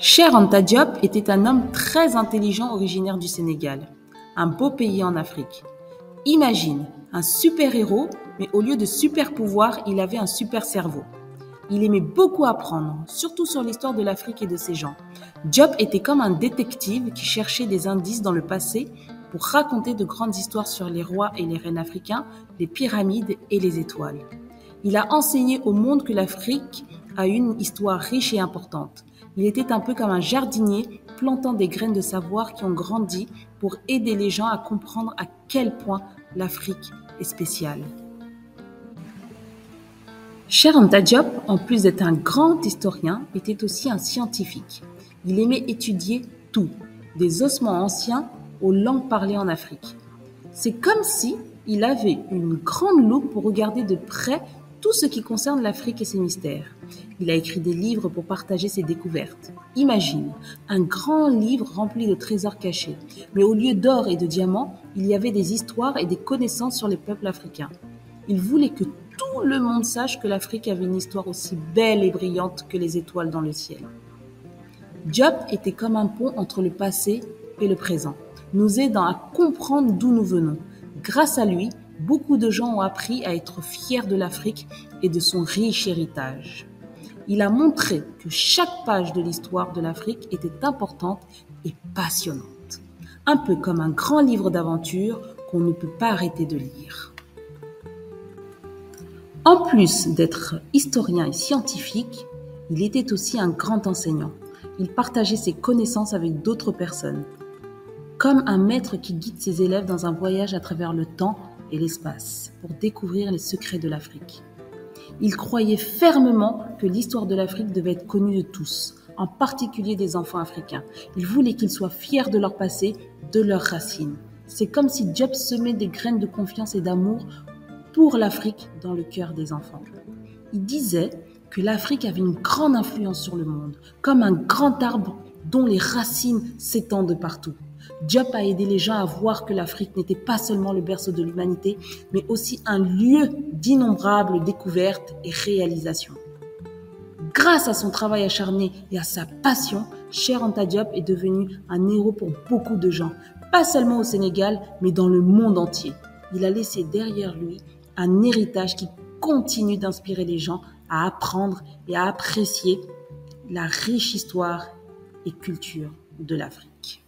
Cher Anta Diop était un homme très intelligent originaire du Sénégal, un beau pays en Afrique. Imagine, un super-héros, mais au lieu de super pouvoir, il avait un super cerveau. Il aimait beaucoup apprendre, surtout sur l'histoire de l'Afrique et de ses gens. Diop était comme un détective qui cherchait des indices dans le passé pour raconter de grandes histoires sur les rois et les reines africains, les pyramides et les étoiles. Il a enseigné au monde que l'Afrique a une histoire riche et importante. Il était un peu comme un jardinier plantant des graines de savoir qui ont grandi pour aider les gens à comprendre à quel point l'Afrique est spéciale. Cher Anta Diop, en plus d'être un grand historien, était aussi un scientifique. Il aimait étudier tout, des ossements anciens aux langues parlées en Afrique. C'est comme si il avait une grande loupe pour regarder de près tout ce qui concerne l'Afrique et ses mystères. Il a écrit des livres pour partager ses découvertes. Imagine, un grand livre rempli de trésors cachés. Mais au lieu d'or et de diamants, il y avait des histoires et des connaissances sur les peuples africains. Il voulait que tout le monde sache que l'Afrique avait une histoire aussi belle et brillante que les étoiles dans le ciel. Diop était comme un pont entre le passé et le présent, nous aidant à comprendre d'où nous venons. Grâce à lui, beaucoup de gens ont appris à être fiers de l'Afrique et de son riche héritage. Il a montré que chaque page de l'histoire de l'Afrique était importante et passionnante, un peu comme un grand livre d'aventure qu'on ne peut pas arrêter de lire. En plus d'être historien et scientifique, il était aussi un grand enseignant. Il partageait ses connaissances avec d'autres personnes, comme un maître qui guide ses élèves dans un voyage à travers le temps et l'espace pour découvrir les secrets de l'Afrique. Il croyait fermement que l'histoire de l'Afrique devait être connue de tous, en particulier des enfants africains. Il voulait qu'ils soient fiers de leur passé, de leurs racines. C'est comme si Diop semait des graines de confiance et d'amour pour l'Afrique dans le cœur des enfants. Il disait que l'Afrique avait une grande influence sur le monde, comme un grand arbre dont les racines s'étendent partout. Diop a aidé les gens à voir que l'Afrique n'était pas seulement le berceau de l'humanité, mais aussi un lieu d'innombrables découvertes et réalisations. Grâce à son travail acharné et à sa passion, Cher Anta Diop est devenu un héros pour beaucoup de gens, pas seulement au Sénégal, mais dans le monde entier. Il a laissé derrière lui un héritage qui continue d'inspirer les gens à apprendre et à apprécier la riche histoire et culture de l'Afrique.